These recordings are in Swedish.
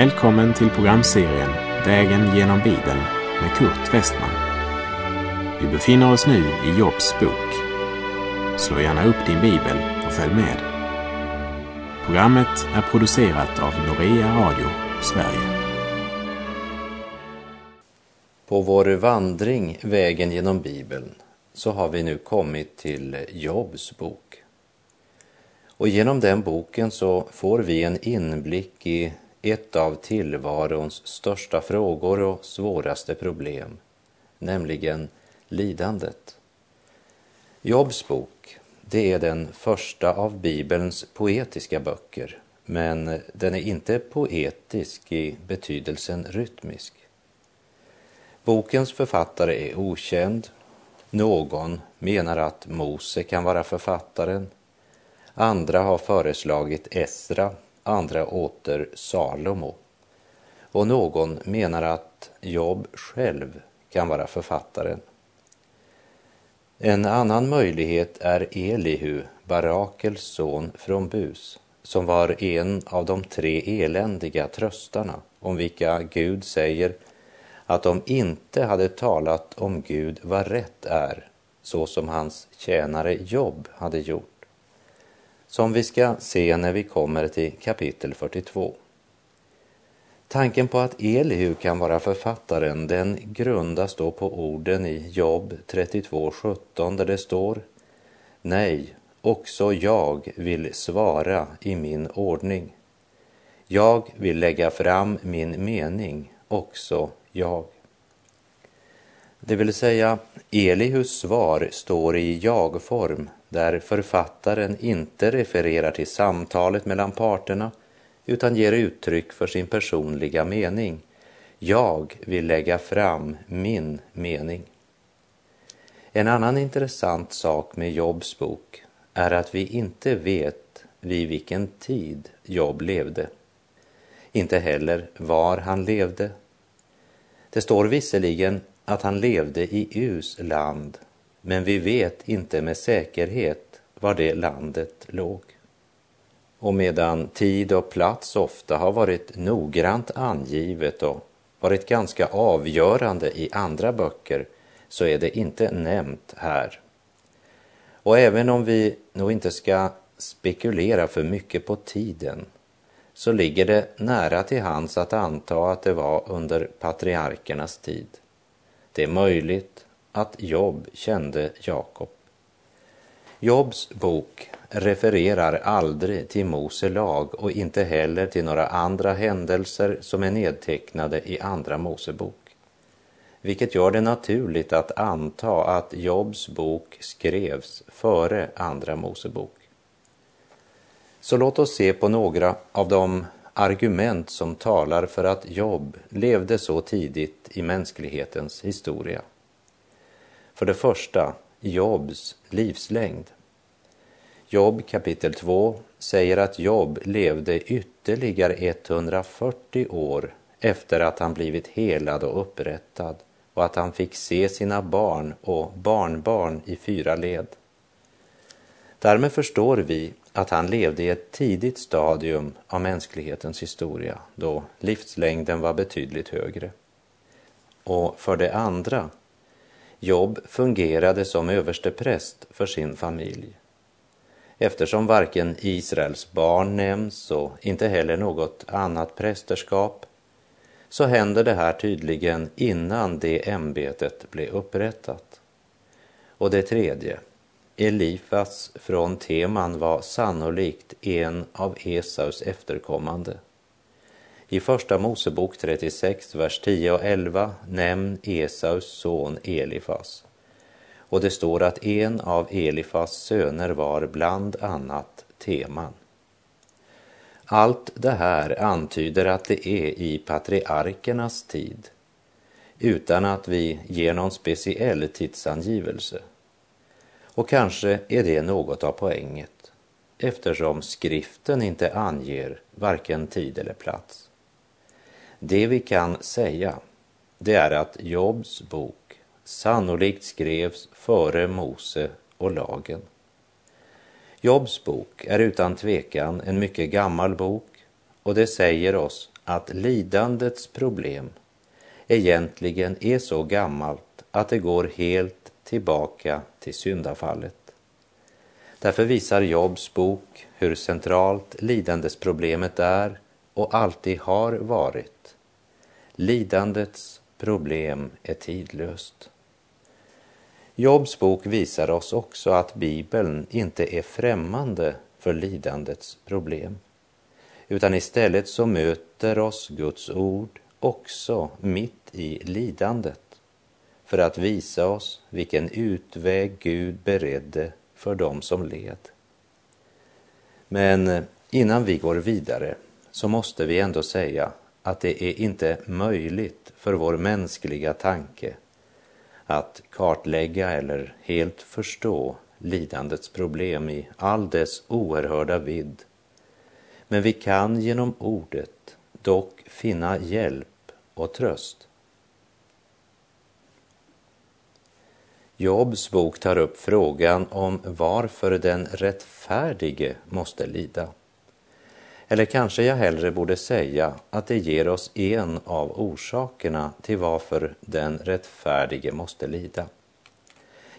Välkommen till programserien Vägen genom Bibeln med Kurt Westman. Vi befinner oss nu i Jobs bok. Slå gärna upp din bibel och följ med. Programmet är producerat av Norea Radio Sverige. På vår vandring Vägen genom Bibeln så har vi nu kommit till Jobs bok. Och genom den boken så får vi en inblick i ett av tillvarons största frågor och svåraste problem, nämligen lidandet. Jobs bok, det är den första av Bibelns poetiska böcker, men den är inte poetisk i betydelsen rytmisk. Bokens författare är okänd. Någon menar att Mose kan vara författaren. Andra har föreslagit Esra andra åter Salomo. Och någon menar att Job själv kan vara författaren. En annan möjlighet är Elihu, Barakels son från Bus, som var en av de tre eländiga tröstarna om vilka Gud säger att de inte hade talat om Gud vad rätt är, så som hans tjänare Job hade gjort som vi ska se när vi kommer till kapitel 42. Tanken på att Elihu kan vara författaren den grundas då på orden i Jobb 32.17 där det står Nej, också jag vill svara i min ordning. Jag vill lägga fram min mening, också jag. Det vill säga, Elihus svar står i jag-form där författaren inte refererar till samtalet mellan parterna utan ger uttryck för sin personliga mening. Jag vill lägga fram min mening. En annan intressant sak med Jobs bok är att vi inte vet vid vilken tid Job levde. Inte heller var han levde. Det står visserligen att han levde i Us land men vi vet inte med säkerhet var det landet låg. Och medan tid och plats ofta har varit noggrant angivet och varit ganska avgörande i andra böcker så är det inte nämnt här. Och även om vi nog inte ska spekulera för mycket på tiden så ligger det nära till hands att anta att det var under patriarkernas tid. Det är möjligt att Job kände Jakob. Jobs bok refererar aldrig till Mose lag och inte heller till några andra händelser som är nedtecknade i Andra Mosebok, vilket gör det naturligt att anta att Jobs bok skrevs före Andra Mosebok. Så låt oss se på några av de argument som talar för att Job levde så tidigt i mänsklighetens historia. För det första, Jobs livslängd. Jobb kapitel 2 säger att Job levde ytterligare 140 år efter att han blivit helad och upprättad och att han fick se sina barn och barnbarn i fyra led. Därmed förstår vi att han levde i ett tidigt stadium av mänsklighetens historia då livslängden var betydligt högre. Och för det andra Job fungerade som överstepräst för sin familj. Eftersom varken Israels barn nämns och inte heller något annat prästerskap så händer det här tydligen innan det ämbetet blev upprättat. Och det tredje, Elifas från Teman var sannolikt en av Esaus efterkommande. I Första Mosebok 36, vers 10 och 11 nämn Esaus son Elifas. Och det står att en av Elifas söner var bland annat Teman. Allt det här antyder att det är i patriarkernas tid utan att vi ger någon speciell tidsangivelse. Och kanske är det något av poänget eftersom skriften inte anger varken tid eller plats. Det vi kan säga, det är att Jobs bok sannolikt skrevs före Mose och lagen. Jobs bok är utan tvekan en mycket gammal bok och det säger oss att lidandets problem egentligen är så gammalt att det går helt tillbaka till syndafallet. Därför visar Jobs bok hur centralt lidandesproblemet är och alltid har varit. Lidandets problem är tidlöst. Jobs bok visar oss också att Bibeln inte är främmande för lidandets problem, utan istället så möter oss Guds ord också mitt i lidandet för att visa oss vilken utväg Gud beredde för dem som led. Men innan vi går vidare så måste vi ändå säga att det är inte möjligt för vår mänskliga tanke att kartlägga eller helt förstå lidandets problem i all dess oerhörda vidd. Men vi kan genom ordet dock finna hjälp och tröst. Jobs bok tar upp frågan om varför den rättfärdige måste lida. Eller kanske jag hellre borde säga att det ger oss en av orsakerna till varför den rättfärdige måste lida.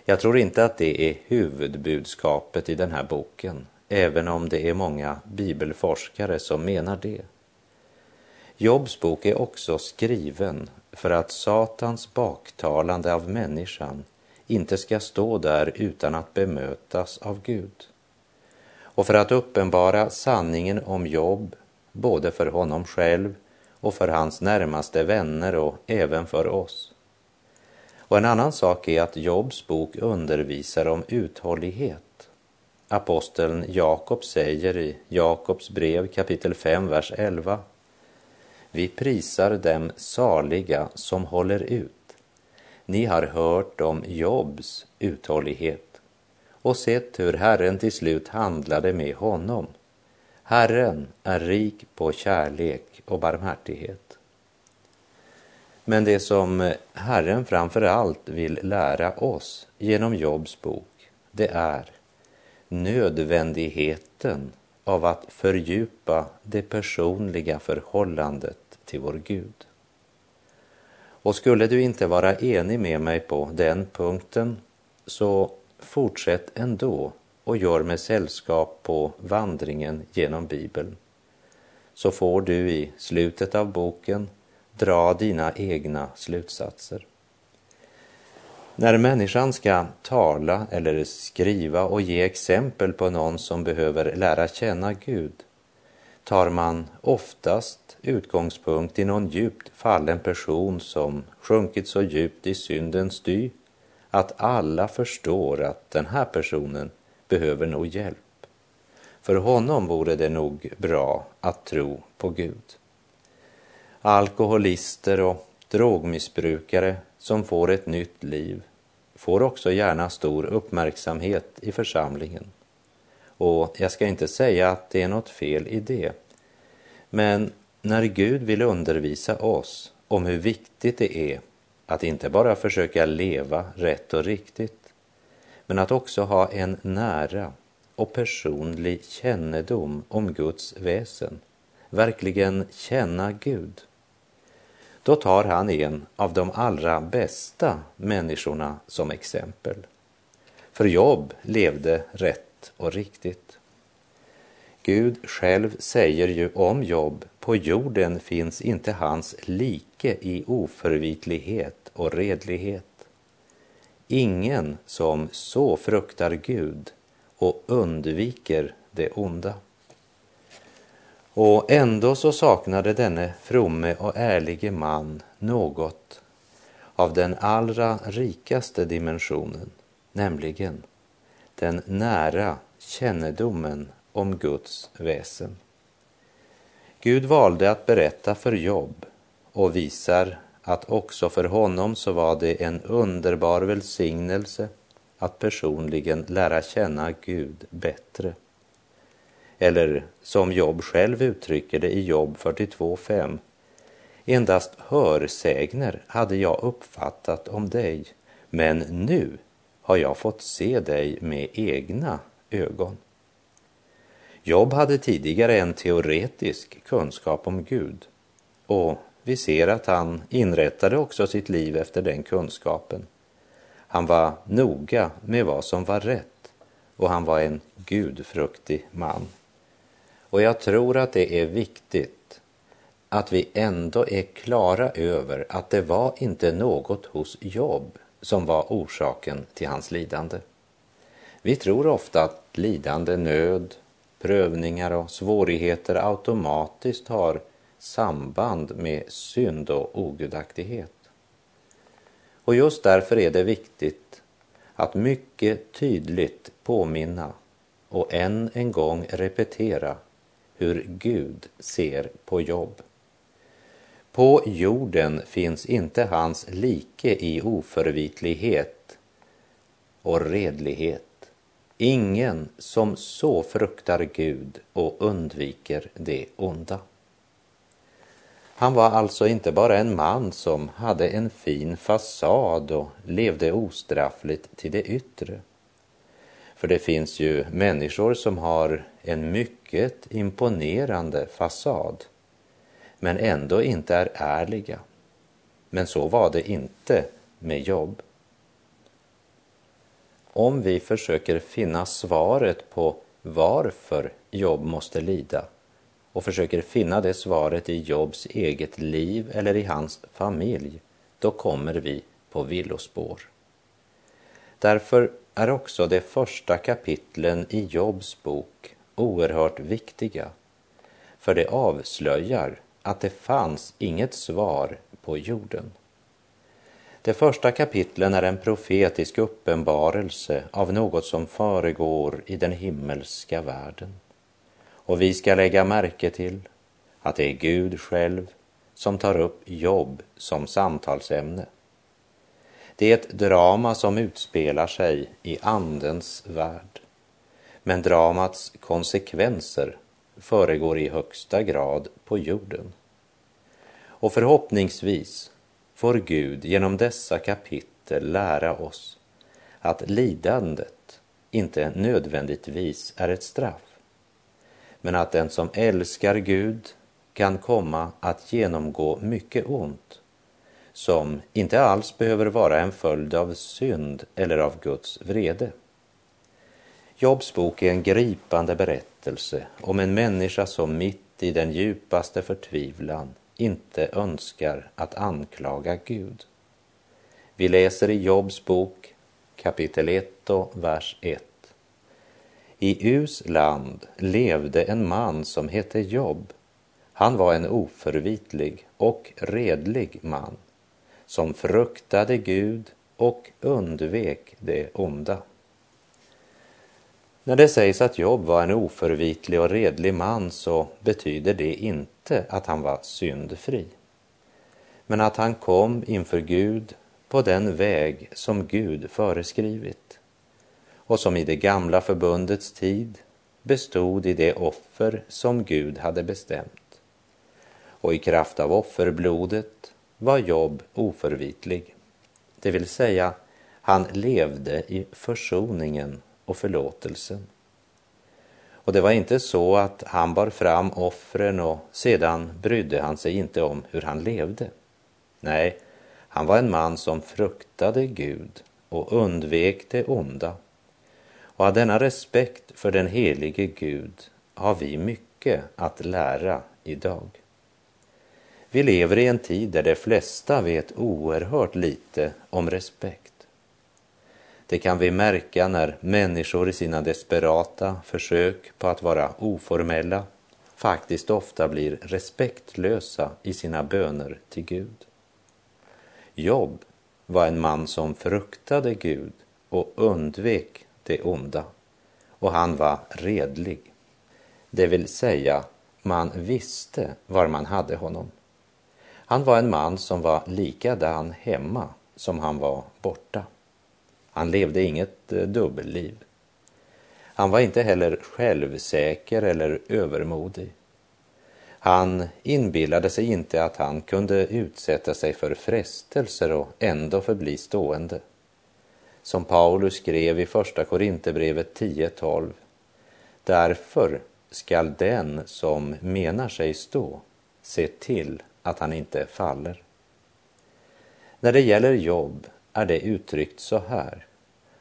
Jag tror inte att det är huvudbudskapet i den här boken, även om det är många bibelforskare som menar det. Jobs bok är också skriven för att Satans baktalande av människan inte ska stå där utan att bemötas av Gud. Och för att uppenbara sanningen om Job, både för honom själv och för hans närmaste vänner och även för oss. Och en annan sak är att Jobs bok undervisar om uthållighet. Aposteln Jakob säger i Jakobs brev kapitel 5, vers 11. Vi prisar dem saliga som håller ut ni har hört om Jobs uthållighet och sett hur Herren till slut handlade med honom. Herren är rik på kärlek och barmhärtighet. Men det som Herren framför allt vill lära oss genom Jobs bok, det är nödvändigheten av att fördjupa det personliga förhållandet till vår Gud. Och skulle du inte vara enig med mig på den punkten så fortsätt ändå och gör mig sällskap på vandringen genom Bibeln. Så får du i slutet av boken dra dina egna slutsatser. När människan ska tala eller skriva och ge exempel på någon som behöver lära känna Gud tar man oftast utgångspunkt i någon djupt fallen person som sjunkit så djupt i syndens dy att alla förstår att den här personen behöver nog hjälp. För honom vore det nog bra att tro på Gud. Alkoholister och drogmissbrukare som får ett nytt liv får också gärna stor uppmärksamhet i församlingen. Och jag ska inte säga att det är något fel i det. Men när Gud vill undervisa oss om hur viktigt det är att inte bara försöka leva rätt och riktigt, men att också ha en nära och personlig kännedom om Guds väsen, verkligen känna Gud. Då tar han en av de allra bästa människorna som exempel. För Jobb levde rätt och riktigt. Gud själv säger ju om Jobb, på jorden finns inte hans like i oförvitlighet och redlighet. Ingen som så fruktar Gud och undviker det onda. Och ändå så saknade denne fromme och ärlige man något av den allra rikaste dimensionen, nämligen den nära kännedomen om Guds väsen. Gud valde att berätta för Jobb och visar att också för honom så var det en underbar välsignelse att personligen lära känna Gud bättre. Eller som Jobb själv uttrycker det i Jobb 42.5. Endast hörsägner hade jag uppfattat om dig, men nu har jag fått se dig med egna ögon. Jobb hade tidigare en teoretisk kunskap om Gud Och vi ser att han inrättade också sitt liv efter den kunskapen. Han var noga med vad som var rätt och han var en gudfruktig man. Och jag tror att det är viktigt att vi ändå är klara över att det var inte något hos Jobb som var orsaken till hans lidande. Vi tror ofta att lidande, nöd, prövningar och svårigheter automatiskt har samband med synd och ogudaktighet. Och just därför är det viktigt att mycket tydligt påminna och än en gång repetera hur Gud ser på jobb. På jorden finns inte hans like i oförvitlighet och redlighet. Ingen som så fruktar Gud och undviker det onda. Han var alltså inte bara en man som hade en fin fasad och levde ostraffligt till det yttre. För det finns ju människor som har en mycket imponerande fasad men ändå inte är ärliga. Men så var det inte med jobb. Om vi försöker finna svaret på varför jobb måste lida och försöker finna det svaret i Jobs eget liv eller i hans familj, då kommer vi på villospår. Därför är också de första kapitlen i Jobs bok oerhört viktiga, för det avslöjar att det fanns inget svar på jorden. De första kapitlen är en profetisk uppenbarelse av något som föregår i den himmelska världen. Och vi ska lägga märke till att det är Gud själv som tar upp jobb som samtalsämne. Det är ett drama som utspelar sig i Andens värld. Men dramats konsekvenser föregår i högsta grad på jorden. Och förhoppningsvis får Gud genom dessa kapitel lära oss att lidandet inte nödvändigtvis är ett straff men att den som älskar Gud kan komma att genomgå mycket ont som inte alls behöver vara en följd av synd eller av Guds vrede. Jobs bok är en gripande berättelse om en människa som mitt i den djupaste förtvivlan inte önskar att anklaga Gud. Vi läser i Jobs bok kapitel 1 och vers 1. I Us land levde en man som hette Jobb. Han var en oförvitlig och redlig man som fruktade Gud och undvek det onda. När det sägs att Jobb var en oförvitlig och redlig man så betyder det inte att han var syndfri. Men att han kom inför Gud på den väg som Gud föreskrivit och som i det gamla förbundets tid bestod i det offer som Gud hade bestämt. Och i kraft av offerblodet var Jobb oförvitlig. Det vill säga, han levde i försoningen och förlåtelsen. Och det var inte så att han bar fram offren och sedan brydde han sig inte om hur han levde. Nej, han var en man som fruktade Gud och undvek det onda. Och av denna respekt för den helige Gud har vi mycket att lära idag. Vi lever i en tid där de flesta vet oerhört lite om respekt. Det kan vi märka när människor i sina desperata försök på att vara oformella faktiskt ofta blir respektlösa i sina böner till Gud. Jobb var en man som fruktade Gud och undvek det onda och han var redlig. Det vill säga, man visste var man hade honom. Han var en man som var likadan hemma som han var borta. Han levde inget eh, dubbelliv. Han var inte heller självsäker eller övermodig. Han inbillade sig inte att han kunde utsätta sig för frestelser och ändå förbli stående. Som Paulus skrev i Första Korinthierbrevet 10.12. Därför skall den som menar sig stå se till att han inte faller. När det gäller jobb är det uttryckt så här.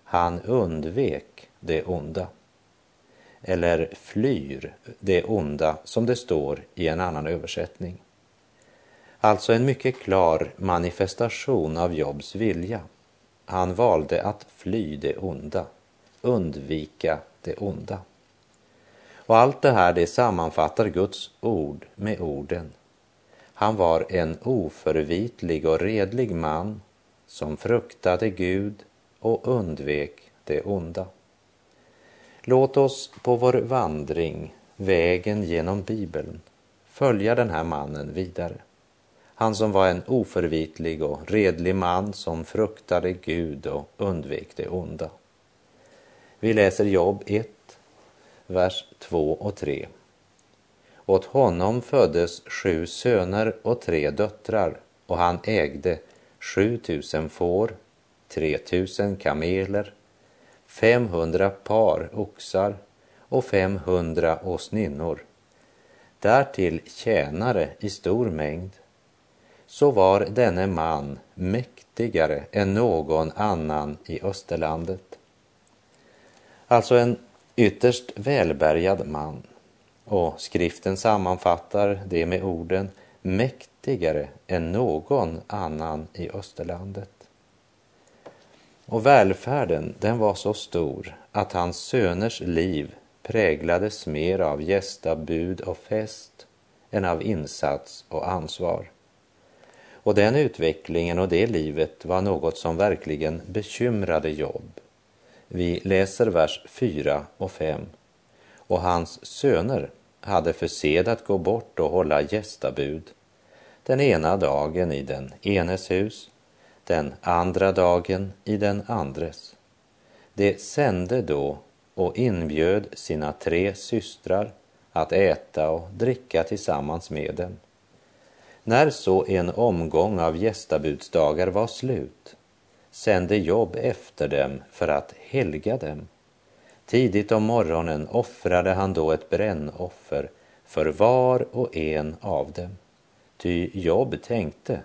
Han undvek det onda. Eller flyr det onda som det står i en annan översättning. Alltså en mycket klar manifestation av Jobs vilja. Han valde att fly det onda, undvika det onda. Och allt det här det sammanfattar Guds ord med orden. Han var en oförvitlig och redlig man som fruktade Gud och undvek det onda. Låt oss på vår vandring, vägen genom Bibeln, följa den här mannen vidare. Han som var en oförvitlig och redlig man som fruktade Gud och undvek det onda. Vi läser Jobb 1, vers 2 och 3. Åt honom föddes sju söner och tre döttrar och han ägde sju tusen får, tre tusen kameler, femhundra par oxar och femhundra åsninnor. Därtill tjänare i stor mängd. Så var denne man mäktigare än någon annan i Österlandet. Alltså en ytterst välbärgad man. Och skriften sammanfattar det med orden mäktigare än någon annan i Österlandet. Och välfärden, den var så stor att hans söners liv präglades mer av gästabud och fest än av insats och ansvar. Och den utvecklingen och det livet var något som verkligen bekymrade Jobb. Vi läser vers 4 och 5. Och hans söner hade för sed att gå bort och hålla gästabud den ena dagen i den enes hus, den andra dagen i den andres. De sände då och inbjöd sina tre systrar att äta och dricka tillsammans med dem. När så en omgång av gästabudsdagar var slut sände Jobb efter dem för att helga dem. Tidigt om morgonen offrade han då ett brännoffer för var och en av dem. Ty Jobb tänkte,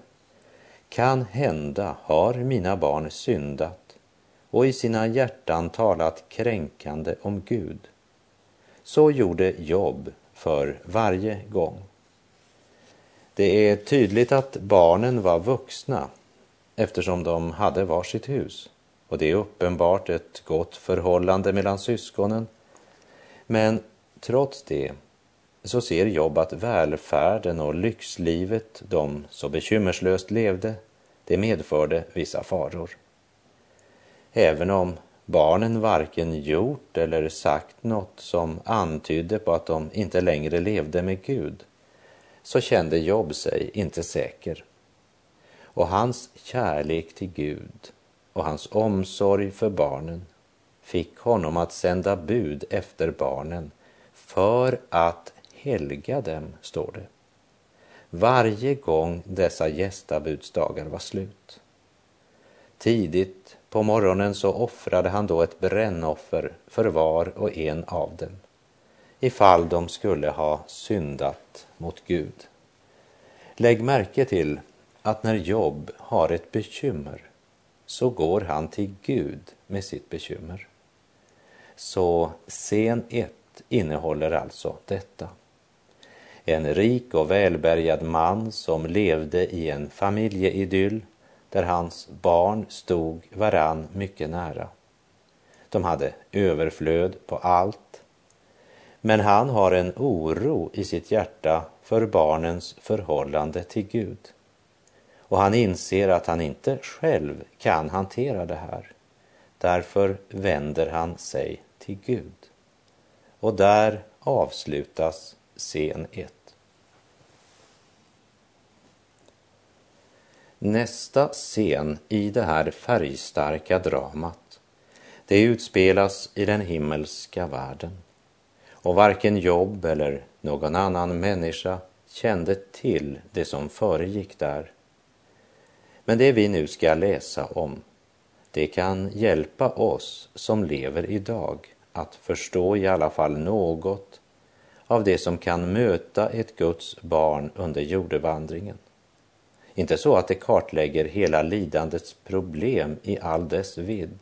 kan hända har mina barn syndat och i sina hjärtan talat kränkande om Gud. Så gjorde Jobb för varje gång. Det är tydligt att barnen var vuxna eftersom de hade varsitt hus och det är uppenbart ett gott förhållande mellan syskonen. Men trots det så ser Jobb att välfärden och lyxlivet de så bekymmerslöst levde, det medförde vissa faror. Även om barnen varken gjort eller sagt något som antydde på att de inte längre levde med Gud, så kände Job sig inte säker. Och hans kärlek till Gud och hans omsorg för barnen fick honom att sända bud efter barnen för att helga dem, står det. Varje gång dessa gästabudsdagar var slut. Tidigt på morgonen så offrade han då ett brännoffer för var och en av dem, ifall de skulle ha syndat mot Gud. Lägg märke till att när Jobb har ett bekymmer så går han till Gud med sitt bekymmer. Så scen 1 innehåller alltså detta. En rik och välbärgad man som levde i en familjeidyll där hans barn stod varann mycket nära. De hade överflöd på allt. Men han har en oro i sitt hjärta för barnens förhållande till Gud. Och han inser att han inte själv kan hantera det här. Därför vänder han sig till Gud. Och där avslutas scen 1. Nästa scen i det här färgstarka dramat, det utspelas i den himmelska världen. Och varken Jobb eller någon annan människa kände till det som föregick där. Men det vi nu ska läsa om, det kan hjälpa oss som lever idag att förstå i alla fall något av det som kan möta ett Guds barn under jordevandringen. Inte så att det kartlägger hela lidandets problem i all dess vidd.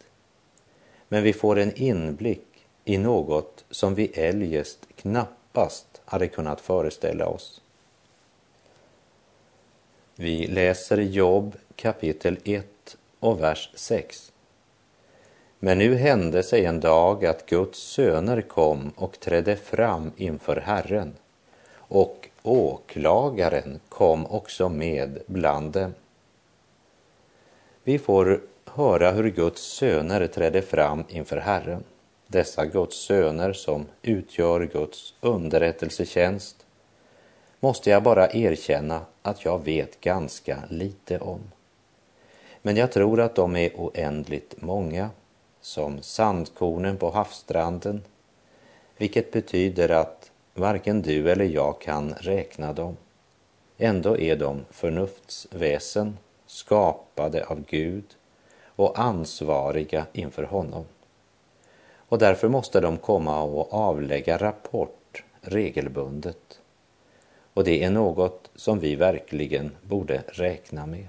Men vi får en inblick i något som vi eljest knappast hade kunnat föreställa oss. Vi läser Jobb kapitel 1 och vers 6. Men nu hände sig en dag att Guds söner kom och trädde fram inför Herren och åklagaren kom också med bland dem. Vi får höra hur Guds söner trädde fram inför Herren. Dessa Guds söner som utgör Guds underrättelsetjänst måste jag bara erkänna att jag vet ganska lite om. Men jag tror att de är oändligt många, som sandkornen på havsstranden, vilket betyder att varken du eller jag kan räkna dem. Ändå är de förnuftsväsen, skapade av Gud och ansvariga inför honom. Och därför måste de komma och avlägga rapport regelbundet. Och det är något som vi verkligen borde räkna med.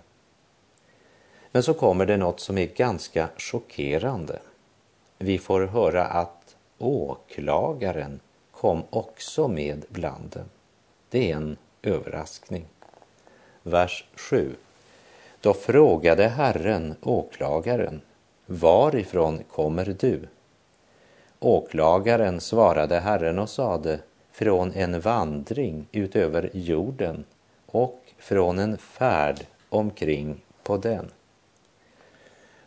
Men så kommer det något som är ganska chockerande. Vi får höra att åklagaren kom också med bland dem. Det är en överraskning. Vers 7. Då frågade Herren åklagaren, varifrån kommer du? Åklagaren svarade Herren och sade, från en vandring utöver jorden och från en färd omkring på den.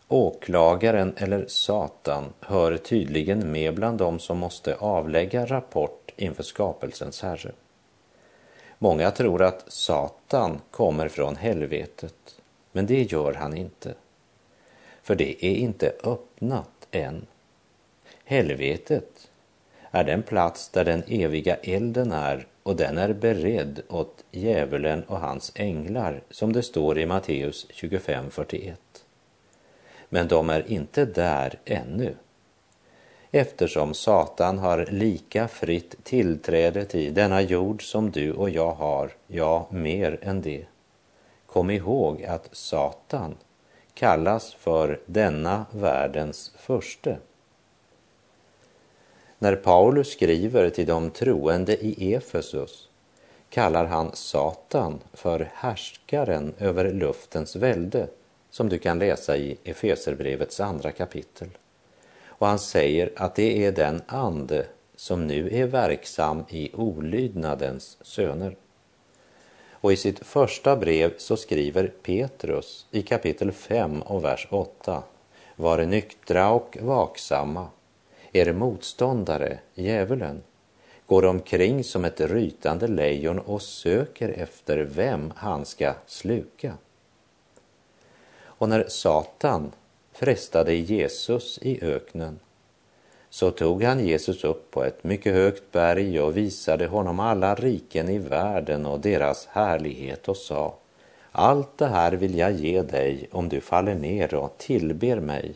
Åklagaren eller Satan hör tydligen med bland dem som måste avlägga rapport inför skapelsens herre. Många tror att Satan kommer från helvetet, men det gör han inte. För det är inte öppnat än. Helvetet är den plats där den eviga elden är och den är beredd åt djävulen och hans änglar, som det står i Matteus 25.41 men de är inte där ännu. Eftersom Satan har lika fritt tillträde till denna jord som du och jag har, ja, mer än det. Kom ihåg att Satan kallas för denna världens förste. När Paulus skriver till de troende i Efesus kallar han Satan för härskaren över luftens välde som du kan läsa i Efeserbrevets andra kapitel. Och han säger att det är den ande som nu är verksam i olydnadens söner. Och i sitt första brev så skriver Petrus i kapitel 5 och vers 8. Var nyktra och vaksamma. Er motståndare, djävulen, går omkring som ett rytande lejon och söker efter vem han ska sluka. Och när Satan frestade Jesus i öknen så tog han Jesus upp på ett mycket högt berg och visade honom alla riken i världen och deras härlighet och sa allt det här vill jag ge dig om du faller ner och tillber mig.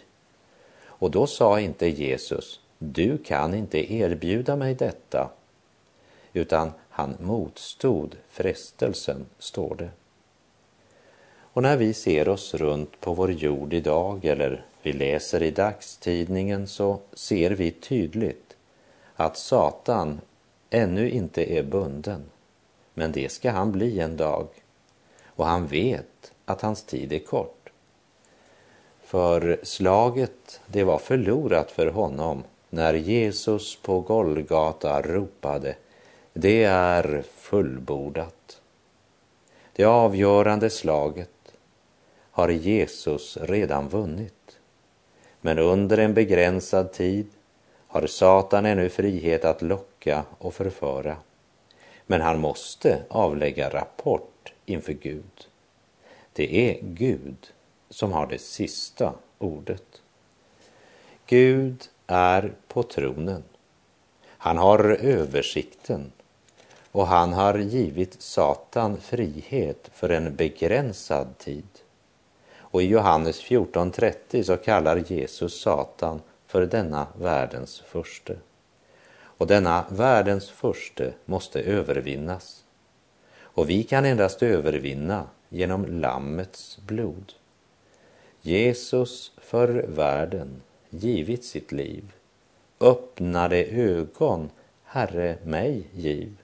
Och då sa inte Jesus, du kan inte erbjuda mig detta, utan han motstod frestelsen, står det. Och när vi ser oss runt på vår jord idag eller vi läser i dagstidningen så ser vi tydligt att Satan ännu inte är bunden. Men det ska han bli en dag. Och han vet att hans tid är kort. För slaget, det var förlorat för honom när Jesus på Golgata ropade det är fullbordat. Det avgörande slaget har Jesus redan vunnit. Men under en begränsad tid har Satan ännu frihet att locka och förföra. Men han måste avlägga rapport inför Gud. Det är Gud som har det sista ordet. Gud är på tronen. Han har översikten och han har givit Satan frihet för en begränsad tid. Och i Johannes 14.30 så kallar Jesus Satan för denna världens förste. Och denna världens förste måste övervinnas. Och vi kan endast övervinna genom Lammets blod. Jesus för världen givit sitt liv. Öppnade ögon, Herre, mig giv.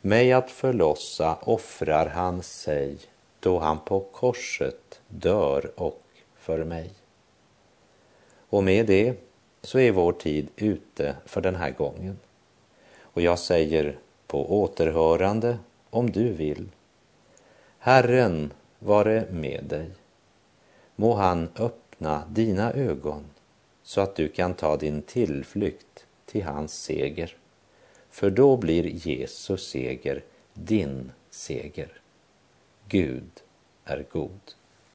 Mig att förlossa offrar han sig då han på korset dör och för mig. Och med det så är vår tid ute för den här gången. Och jag säger på återhörande om du vill. Herren vare med dig. Må han öppna dina ögon så att du kan ta din tillflykt till hans seger. För då blir Jesus seger din seger. Gud är god.